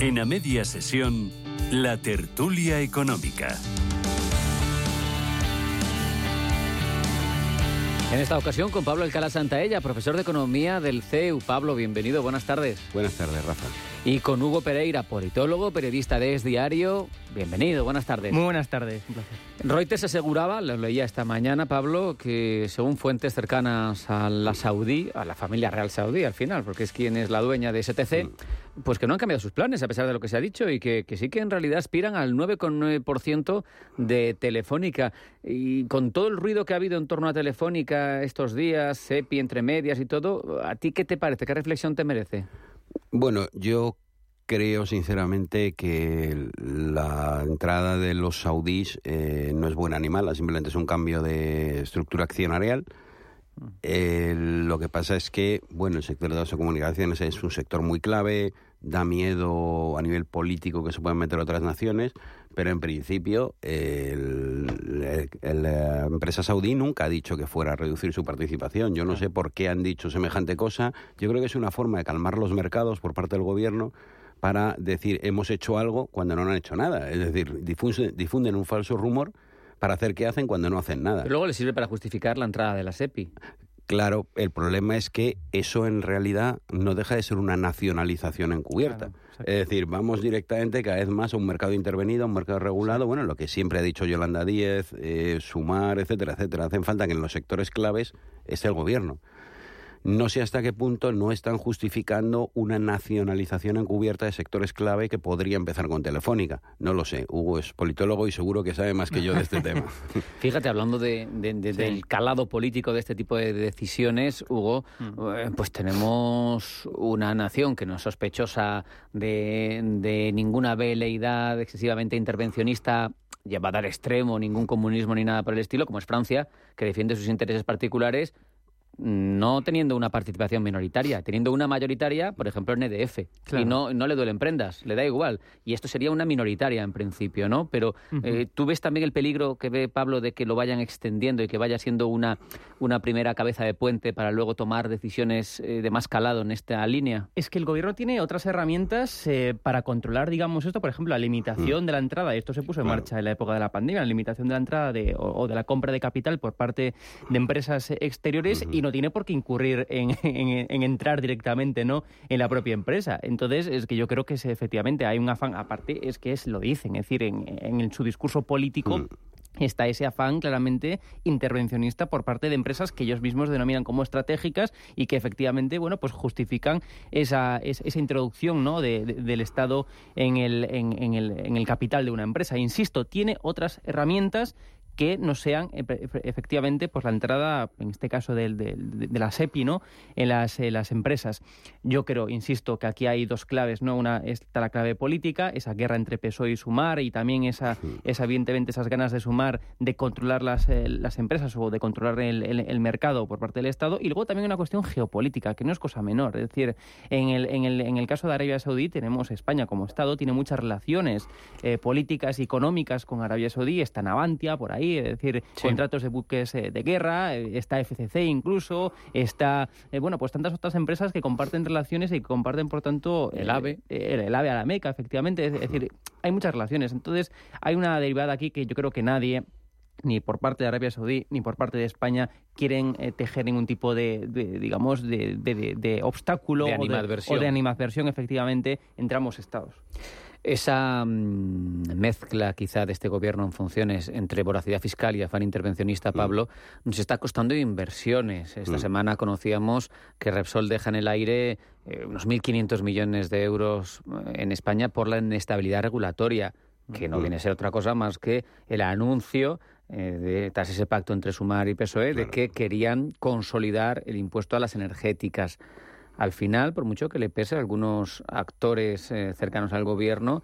En a media sesión, la tertulia económica. En esta ocasión con Pablo Alcalá Santaella, profesor de Economía del CEU. Pablo, bienvenido, buenas tardes. Buenas tardes, Rafa. Y con Hugo Pereira, politólogo, periodista de Es Diario. Bienvenido, buenas tardes. Muy buenas tardes, un placer. Reuters aseguraba, lo leía esta mañana, Pablo, que según fuentes cercanas a la Saudí, a la familia real saudí al final, porque es quien es la dueña de STC, mm. Pues que no han cambiado sus planes a pesar de lo que se ha dicho y que, sí que en realidad aspiran al 9,9% de Telefónica. Y con todo el ruido que ha habido en torno a Telefónica estos días, CEPI entre medias y todo, ¿a ti qué te parece? ¿Qué reflexión te merece? Bueno, yo creo sinceramente que la entrada de los saudíes eh, no es buena ni mala, simplemente es un cambio de estructura accionarial. Eh, lo que pasa es que, bueno, el sector de las comunicaciones es un sector muy clave, da miedo a nivel político que se puedan meter otras naciones, pero en principio la empresa saudí nunca ha dicho que fuera a reducir su participación. Yo no sé por qué han dicho semejante cosa. Yo creo que es una forma de calmar los mercados por parte del gobierno para decir hemos hecho algo cuando no han hecho nada. Es decir, difunden, un falso rumor para hacer que hacen cuando no hacen nada. Pero luego le sirve para justificar la entrada de la SEPI. Claro, el problema es que eso en realidad no deja de ser una nacionalización encubierta. es decir, vamos directamente cada vez más a un mercado intervenido, a un mercado regulado, bueno, lo que siempre ha dicho Yolanda Díez, eh, Sumar, etcétera, etcétera. Hacen falta que en los sectores claves esté el gobierno. No sé hasta qué punto no están justificando una nacionalización encubierta de sectores clave que podría empezar con Telefónica. No lo sé. Hugo es politólogo y seguro que sabe más que yo de este tema. Fíjate, hablando de, del calado político de este tipo de decisiones, Hugo, mm. eh, pues tenemos una nación que no es sospechosa de, de ninguna veleidad excesivamente intervencionista llevada al extremo, ningún comunismo ni nada por el estilo, como es Francia, que defiende sus intereses particulares no teniendo una participación minoritaria, teniendo una mayoritaria, por ejemplo, en EDF. Y no, no le duelen prendas, le da igual. Y esto sería una minoritaria en principio, ¿no? Pero eh, tú ves también el peligro que ve Pablo de que lo vayan extendiendo y que vaya siendo una, una primera cabeza de puente para luego tomar decisiones eh, de más calado en esta línea. Es que el gobierno tiene otras herramientas eh, para controlar, digamos, esto, por ejemplo, la limitación mm. de la entrada. Esto se puso en marcha en la época de la pandemia, la limitación de la entrada de, o, de la compra de capital por parte de empresas exteriores y no tiene por qué incurrir en, entrar directamente no en la propia empresa. Entonces, es que yo creo que efectivamente hay un afán, aparte es que es lo dicen, es decir, en, su discurso político... Mm. está ese afán claramente intervencionista por parte de empresas que ellos mismos denominan como estratégicas y que efectivamente bueno pues justifican esa, esa introducción ¿no? del Estado en el, en, el, en el capital de una empresa. Insisto, tiene otras herramientas que no sean efectivamente pues la entrada, en este caso de, de, la SEPI, ¿no? en las, las empresas. Yo creo, insisto, que aquí hay dos claves, ¿no? Una está la clave política, esa guerra entre PSOE y Sumar, y también esa, esa evidentemente esas ganas de Sumar de controlar las, eh, las empresas o de controlar el, el, mercado por parte del Estado, y luego también una cuestión geopolítica, que no es cosa menor. Es decir, en el, en el, en el caso de Arabia Saudí tenemos España como Estado, tiene muchas relaciones eh, políticas y económicas con Arabia Saudí, está Navantia por ahí, es decir, contratos de buques eh, de guerra, eh, está FCC incluso, está, eh, bueno, pues tantas otras empresas que comparten relaciones y comparten, por tanto, el AVE. El, AVE a la Meca, efectivamente. Es, decir, hay muchas relaciones. Entonces, hay una derivada aquí que yo creo que nadie ni por parte de Arabia Saudí ni por parte de España quieren tejer ningún tipo de, digamos de, de, obstáculo de o, de, animadversión efectivamente entre ambos estados. Esa mm, mezcla quizá de este gobierno en funciones entre voracidad fiscal y afán intervencionista, mm. Pablo, nos está costando inversiones. Esta mm. semana conocíamos que Repsol deja en el aire eh, unos 1.500 millones de euros eh, en España por la inestabilidad regulatoria, que no viene a ser otra cosa más que el anuncio eh, de, tras ese pacto entre Sumar y PSOE de que querían consolidar el impuesto a las energéticas al final, por mucho que le pese a algunos actores eh, cercanos al gobierno,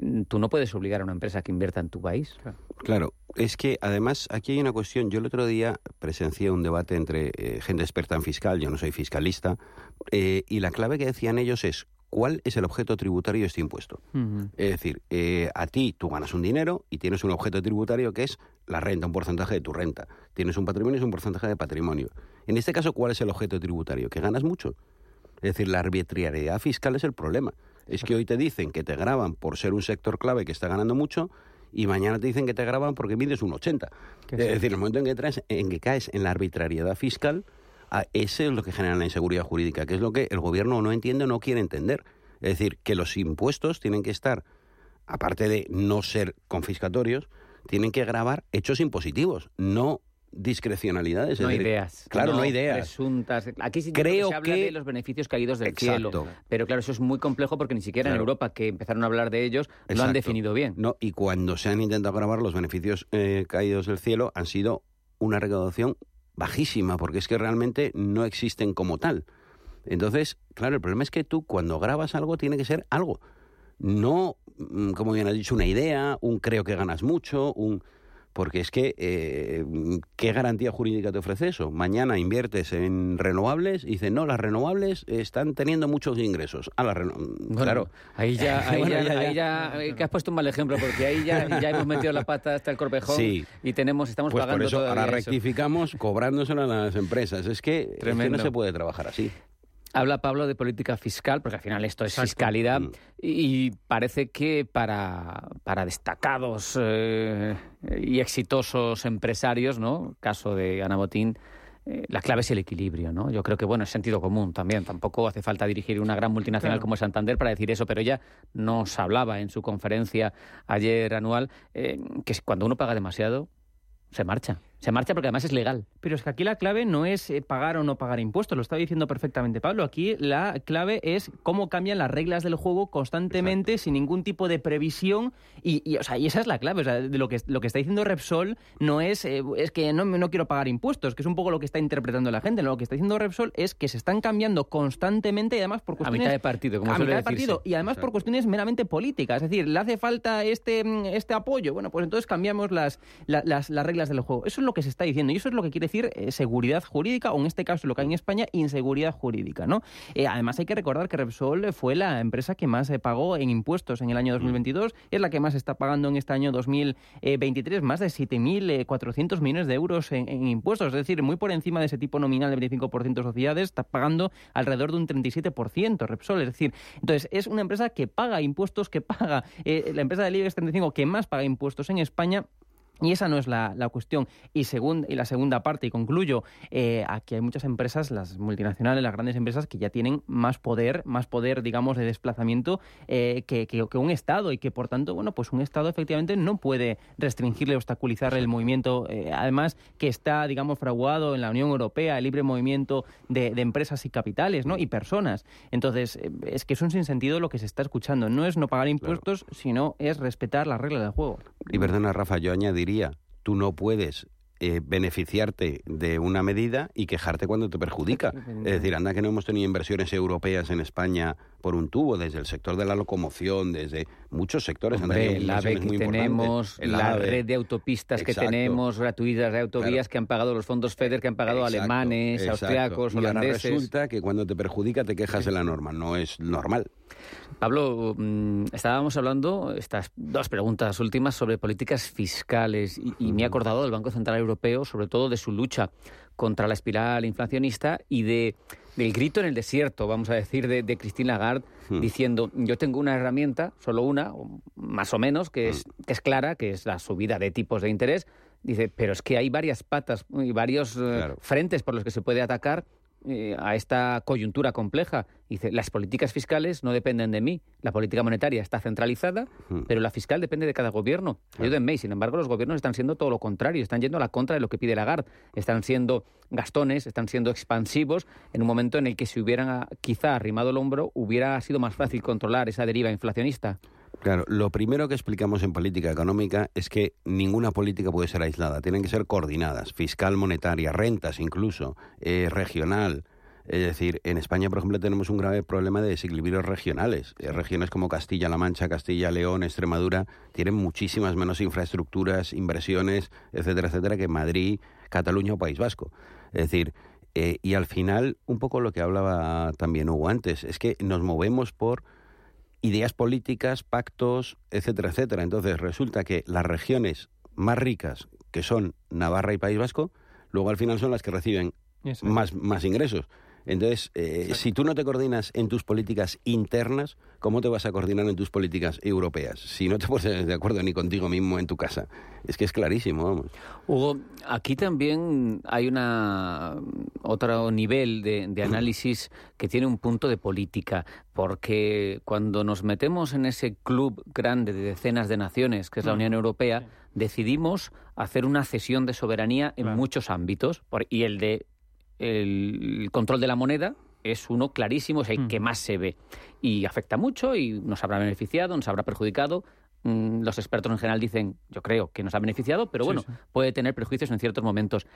mm, tú no puedes obligar a una empresa que invierta en tu país. Claro, es que además aquí hay una cuestión. Yo el otro día presencié un debate entre eh, gente experta en fiscal, yo no soy fiscalista, eh, y la clave que decían ellos es cuál es el objeto tributario de este impuesto. Es decir, a ti tú ganas un dinero y tienes un objeto tributario que es la renta, un porcentaje de tu renta. Tienes un patrimonio, es un porcentaje de patrimonio. En este caso, ¿cuál es el objeto tributario? Que ganas mucho. Es decir, la arbitrariedad fiscal es el problema. Es que hoy te dicen que te graban por ser un sector clave que está ganando mucho y mañana te dicen que te graban porque mides un 80. Es decir, el momento en que, traes, en que caes en la arbitrariedad fiscal, a ese es lo que genera la inseguridad jurídica, que es lo que el gobierno no entiende o no quiere entender. Es decir, que los impuestos tienen que estar, aparte de no ser confiscatorios, tienen que grabar hechos impositivos, no discrecionalidades. No ideas. Claro, no, ideas. Presuntas. Aquí sí Creo se habla de los beneficios caídos del cielo. Pero claro, eso es muy complejo porque ni siquiera en Europa, que empezaron a hablar de ellos, lo han definido bien. No, y cuando se han intentado grabar los beneficios eh, caídos del cielo, han sido una recaudación bajísima, porque es que realmente no existen como tal. Entonces, claro, el problema es que tú cuando grabas algo tiene que ser algo. No, mm, como bien has dicho, una idea, un creo que ganas mucho, un porque es que, eh, ¿qué garantía jurídica te ofrece eso? Mañana inviertes en renovables y dices, no, las renovables están teniendo muchos ingresos. Ah, claro. Ahí ya, ahí, ya, eh, que has puesto un mal ejemplo, porque ahí ya, hemos metido la pata hasta el corpejón y tenemos, estamos pues pagando por eso ahora rectificamos cobrándoselo a las empresas. Es que, es que no se puede trabajar así. Habla Pablo de política fiscal, porque al final esto es fiscalidad, mm. y parece que para, para destacados eh, y exitosos empresarios, ¿no? Caso de Ana Botín, eh, la clave es el equilibrio, ¿no? Yo creo que, bueno, es sentido común también. Tampoco hace falta dirigir una gran multinacional como Santander para decir eso, pero ella nos hablaba en su conferencia ayer anual eh, que cuando uno paga demasiado, se marcha. Se marcha porque además es legal. Pero es que aquí la clave no es eh, pagar o no pagar impuestos, lo está diciendo perfectamente Pablo. Aquí la clave es cómo cambian las reglas del juego constantemente, sin ningún tipo de previsión. Y, o sea, y esa es la clave. O sea, de lo que, lo que está diciendo Repsol no es, eh, es que no, no quiero pagar impuestos, que es un poco lo que está interpretando la gente. Lo que está diciendo Repsol es que se están cambiando constantemente y además por cuestiones... A mitad de partido, como A mitad de partido. Y además por cuestiones meramente políticas. Es decir, ¿le hace falta este, este apoyo? Bueno, pues entonces cambiamos las, las, las reglas del juego. Eso es lo que se está diciendo. Y eso es lo que quiere decir eh, seguridad jurídica, o en este caso lo que hay en España, inseguridad jurídica. ¿no? Eh, además, hay que recordar que Repsol fue la empresa que más eh, pagó en impuestos en el año 2022, es la que más está pagando en este año 2023, más de 7.400 millones de euros en, impuestos, es decir, muy por encima de ese tipo nominal de 25% de sociedades, está pagando alrededor de un 37% Repsol. Es decir, entonces es una empresa que paga impuestos, que paga, la empresa del IBEX 35 que más paga impuestos en España y esa no es la, cuestión. Y, y la segunda parte, y concluyo, eh, aquí hay muchas empresas, las multinacionales, las grandes empresas, que ya tienen más poder, más poder, digamos, de desplazamiento eh, que, que, un Estado y que, por tanto, bueno, pues un Estado efectivamente no puede restringirle, obstaculizar el movimiento, eh, además que está, digamos, fraguado en la Unión Europea, el libre movimiento de, empresas y capitales, ¿no? Y personas. Entonces, es que es un sinsentido lo que se está escuchando. No es no pagar impuestos, sino es respetar las reglas del juego. Y perdona, Rafa, yo añadiría tú no puedes eh, beneficiarte de una medida y quejarte cuando te perjudica. Es decir, anda que no hemos tenido inversiones europeas en España por un tubo, desde el sector de la locomoción, desde muchos sectores. Hombre, la AVE que tenemos, la red de autopistas que tenemos, gratuitas de autovías que han pagado los fondos FEDER, que han pagado alemanes, austriacos, holandeses. Y resulta que cuando te perjudica te quejas de la norma. No es normal. Pablo, mm, estábamos hablando, estas dos preguntas últimas, sobre políticas fiscales y, me he acordado del Banco Central Europeo, sobre todo de su lucha contra la espiral inflacionista y de del grito en el desierto, vamos a decir, de, de Christine Lagarde, hmm. diciendo, yo tengo una herramienta, solo una, más o menos, que es, hmm. que es clara, que es la subida de tipos de interés. Dice, pero es que hay varias patas y varios eh, frentes por los que se puede atacar eh, a esta coyuntura compleja. Dice, las políticas fiscales no dependen de mí. La política monetaria está centralizada, pero la fiscal depende de cada gobierno. Ayúdenme. Y sin embargo, los gobiernos están siendo todo lo contrario. Están yendo a la contra de lo que pide Lagarde. Están siendo gastones, están siendo expansivos en un momento en el que si hubieran ah, quizá arrimado el hombro, hubiera sido más fácil controlar esa deriva inflacionista. Claro, lo primero que explicamos en política económica es que ninguna política puede ser aislada, tienen que ser coordinadas, fiscal, monetaria, rentas incluso, eh, regional. Es decir, en España, por ejemplo, tenemos un grave problema de desequilibrios regionales. Eh, regiones como Castilla-La Mancha, Castilla-León, Extremadura tienen muchísimas menos infraestructuras, inversiones, etcétera, etcétera, que Madrid, Cataluña o País Vasco. Es decir, eh, y al final, un poco lo que hablaba también Hugo antes, es que nos movemos por ideas políticas, pactos, etcétera, etcétera. Entonces resulta que las regiones más ricas, que son Navarra y País Vasco, luego al final son las que reciben más, más ingresos. Entonces, eh, si tú no te coordinas en tus políticas internas, ¿cómo te vas a coordinar en tus políticas europeas? Si no te pones de acuerdo ni contigo mismo en tu casa. Es que es clarísimo, vamos. Hugo, aquí también hay una otro nivel de, de análisis que tiene un punto de política, porque cuando nos metemos en ese club grande de decenas de naciones, que es la Unión Europea, decidimos hacer una cesión de soberanía en muchos ámbitos, y el de el control de la moneda es uno clarísimo, es el que más se ve. Y afecta mucho y nos habrá beneficiado, nos habrá perjudicado. Mm, los expertos en general dicen, yo creo que nos ha beneficiado, pero bueno, puede tener prejuicios en ciertos momentos.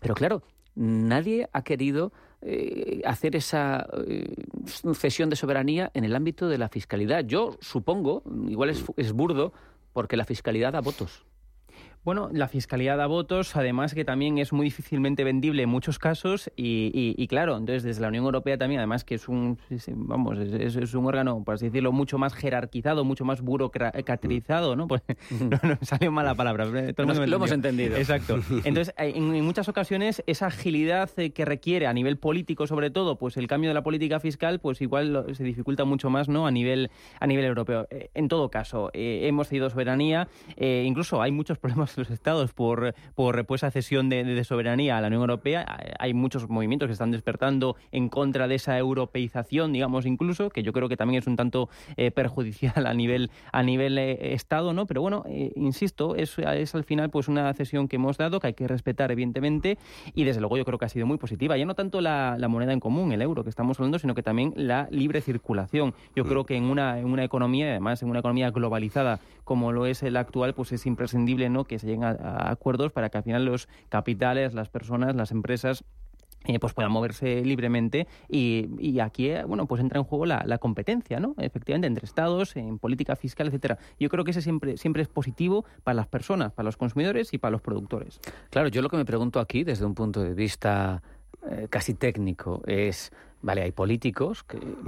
Pero claro, nadie ha querido eh, hacer esa eh, cesión de soberanía en el ámbito de la fiscalidad. Yo supongo, igual es, es burdo, porque la fiscalidad da votos. Bueno, la fiscalía da votos, además que también es muy difícilmente vendible en muchos casos y, claro, entonces desde la Unión Europea también, además que es un, vamos, es, un órgano, por así decirlo, mucho más jerarquizado, mucho más burocratizado, ¿no? Pues, no, no, salió mala palabra. lo hemos entendido. Exacto. Entonces, en, muchas ocasiones esa agilidad eh, que requiere a nivel político, sobre todo, pues el cambio de la política fiscal, pues igual se dificulta mucho más, ¿no? A nivel a nivel europeo. Eh, en todo caso, eh, hemos cedido soberanía, incluso hay muchos problemas los estados por, por pues, esa cesión de, soberanía a la Unión Europea. Hay muchos movimientos que están despertando en contra de esa europeización, digamos, incluso, que yo creo que también es un tanto eh, perjudicial a nivel, a nivel eh, Estado, ¿no? Pero bueno, eh, insisto, es, es al final pues una cesión que hemos dado, que hay que respetar, evidentemente, y desde luego yo creo que ha sido muy positiva. Ya no tanto la, la moneda en común, el euro que estamos hablando, sino que también la libre circulación. Yo creo que en una, en una economía, además en una economía globalizada como lo es el actual, pues es imprescindible ¿no? que se lleguen a, acuerdos para que al final los capitales, las personas, las empresas eh, pues puedan moverse libremente y, aquí eh, bueno pues entra en juego la, competencia no efectivamente entre estados en política fiscal etcétera. Yo creo que ese siempre siempre es positivo para las personas para los consumidores y para los productores. Claro yo lo que me pregunto aquí desde un punto de vista eh, casi técnico es vale hay políticos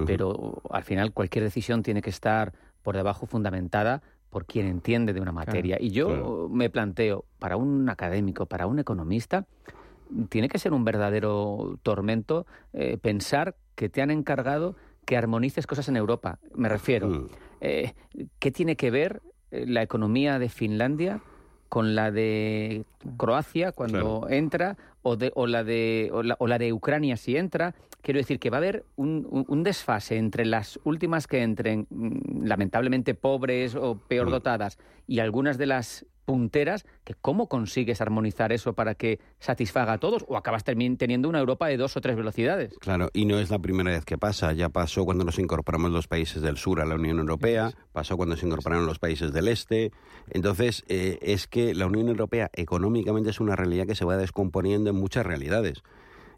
pero al final cualquier decisión tiene que estar por debajo fundamentada por quien entiende de una materia. y yo me planteo, para un académico, para un economista, tiene que ser un verdadero tormento eh, pensar que te han encargado que armonices cosas en Europa. Me refiero, mm. eh, ¿qué tiene que ver eh, la economía de Finlandia con la de Croacia cuando entra o, de, o, la de, o, la, de Ucrania si entra. Quiero decir que va a haber un, desfase entre las últimas que entren, mm, lamentablemente pobres o peor mm. dotadas, y algunas de las punteras, que cómo consigues armonizar eso para que satisfaga a todos o acabas teniendo una Europa de dos o tres velocidades. Claro, y no es la primera vez que pasa, ya pasó cuando nos incorporamos los países del sur a la Unión Europea, pasó cuando se incorporaron los países del este, entonces eh, es que la Unión Europea económicamente es una realidad que se va descomponiendo en muchas realidades.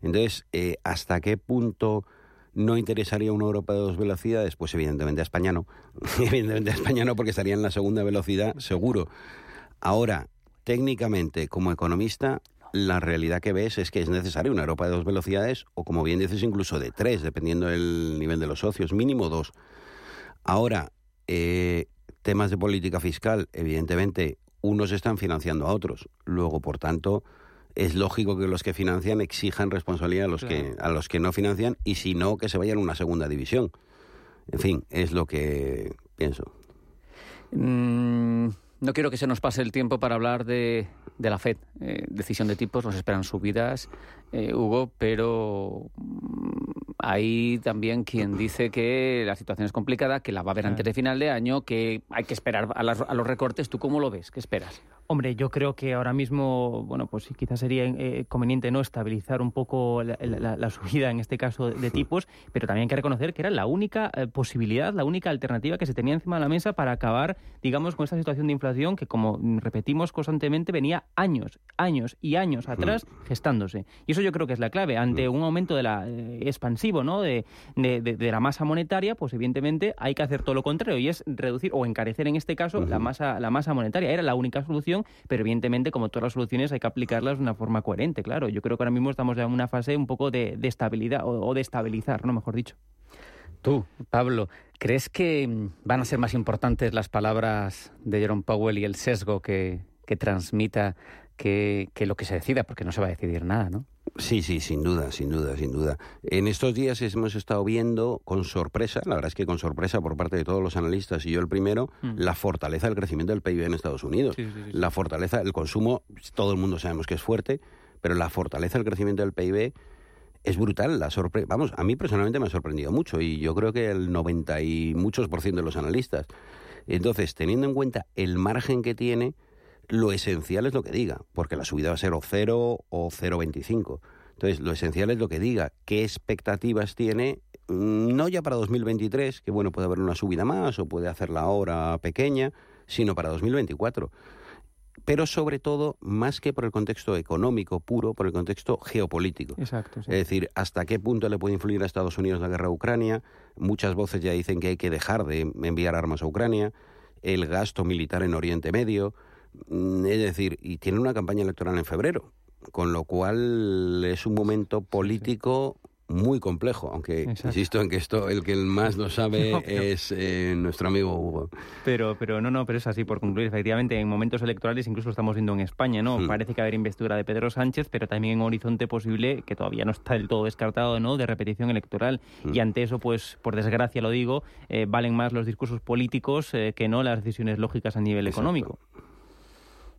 Entonces, eh, ¿hasta qué punto no interesaría una Europa de dos velocidades? Pues evidentemente a España no. evidentemente a España no porque estaría en la segunda velocidad seguro. Ahora, técnicamente, como economista, la realidad que ves es que es necesaria una Europa de dos velocidades o, como bien dices, incluso de tres, dependiendo del nivel de los socios, mínimo dos. Ahora, eh, temas de política fiscal, evidentemente, unos están financiando a otros. Luego, por tanto, es lógico que los que financian exijan responsabilidad a los, que, a los que no financian y si no, que se vayan a una segunda división. En fin, es lo que pienso. Mm, no quiero que se nos pase el tiempo para hablar de, de la FED. Eh, decisión de tipos, nos esperan subidas, eh, Hugo, pero mm, hay también quien dice que la situación es complicada, que la va a haber antes de final de año, que hay que esperar a, a los recortes. ¿Tú cómo lo ves? ¿Qué esperas? Hombre, yo creo que ahora mismo, bueno, pues quizás sería eh, conveniente no estabilizar un poco la, subida, en este caso, de tipos, pero también hay que reconocer que era la única eh, posibilidad, la única alternativa que se tenía encima de la mesa para acabar, digamos, con esta situación de inflación que, como repetimos constantemente, venía años, años y años atrás gestándose. Y eso yo creo que es la clave. Ante un aumento de la, eh, expansivo ¿no? De, de, la masa monetaria, pues evidentemente hay que hacer todo lo contrario y es reducir o encarecer en este caso la, masa, la masa monetaria. Era la única solución pero evidentemente, como todas las soluciones, hay que aplicarlas de una forma coherente, claro. Yo creo que ahora mismo estamos ya en una fase un poco de, estabilidad o, de estabilizar, ¿no? Mejor dicho. Tú, Pablo, ¿crees que van a ser más importantes las palabras de Jerome Powell y el sesgo que, que transmita que, que lo que se decida, porque no se va a decidir nada, ¿no? Sí, sí, sin duda, sin duda, sin duda. En estos días hemos estado viendo con sorpresa, la verdad es que con sorpresa por parte de todos los analistas y yo el primero, mm. la fortaleza del crecimiento del PIB en Estados Unidos. la fortaleza del consumo, todo el mundo sabemos que es fuerte, pero la fortaleza del crecimiento del PIB es brutal. La sorpre Vamos, a mí personalmente me ha sorprendido mucho y yo creo que el 90 y muchos por ciento de los analistas. Entonces, teniendo en cuenta el margen que tiene, lo esencial es lo que diga, porque la subida va a ser o 0 o 0,25. Entonces, lo esencial es lo que diga, qué expectativas tiene, mm, no ya para 2023, que bueno, puede haber una subida más o puede hacerla ahora pequeña, sino para 2024. Pero sobre todo, más que por el contexto económico puro, por el contexto geopolítico. Exacto. Es decir, hasta qué punto le puede influir a Estados Unidos la guerra a Ucrania. Muchas voces ya dicen que hay que dejar de enviar armas a Ucrania. El gasto militar en Oriente Medio es decir, y tiene una campaña electoral en febrero, con lo cual es un momento político muy complejo, aunque insisto en que esto el que más lo sabe es eh, nuestro amigo Hugo. Pero, pero no, no, pero es así por concluir. Efectivamente, en momentos electorales incluso estamos viendo en España, ¿no? Hmm. Parece que haber investidura de Pedro Sánchez, pero también en un horizonte posible que todavía no está del todo descartado, ¿no? De repetición electoral. Hmm. Y ante eso, pues, por desgracia lo digo, eh, valen más los discursos políticos eh, que no las decisiones lógicas a nivel económico.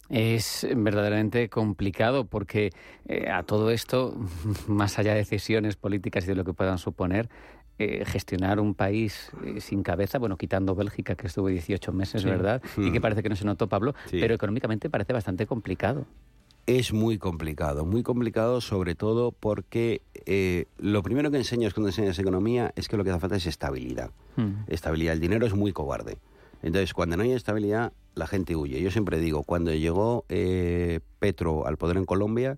Es verdaderamente complicado porque eh, a todo esto, más allá de decisiones políticas y de lo que puedan suponer, eh, gestionar un país eh, sin cabeza, bueno, quitando Bélgica, que estuvo 18 meses, ¿verdad? Y que parece que no se notó, Pablo, pero económicamente parece bastante complicado. Es muy complicado, muy complicado sobre todo porque lo primero que enseñas cuando enseñas economía es que lo que hace falta es estabilidad. Hmm. Estabilidad, el dinero es muy cobarde. Entonces, cuando no hay estabilidad, la gente huye. Yo siempre digo, cuando llegó eh, Petro al poder en Colombia,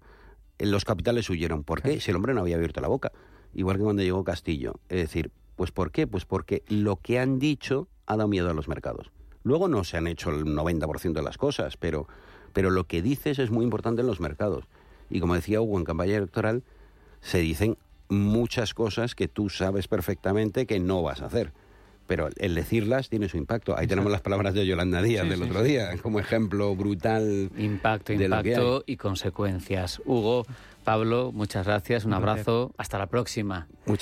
eh, los capitales huyeron. ¿Por qué? Si el hombre no había abierto la boca. Igual que cuando llegó Castillo. Es decir, pues ¿por qué? Pues porque lo que han dicho ha dado miedo a los mercados. Luego no se han hecho el 90% de las cosas, pero, pero lo que dices es muy importante en los mercados. Y como decía Hugo, en campaña electoral se dicen muchas cosas que tú sabes perfectamente que no vas a hacer pero el decirlas tiene su impacto. Ahí tenemos las palabras de Yolanda Díaz del otro día, como ejemplo brutal. Impacto, impacto y consecuencias. Hugo, Pablo, muchas gracias, un abrazo, hasta la próxima. Muchas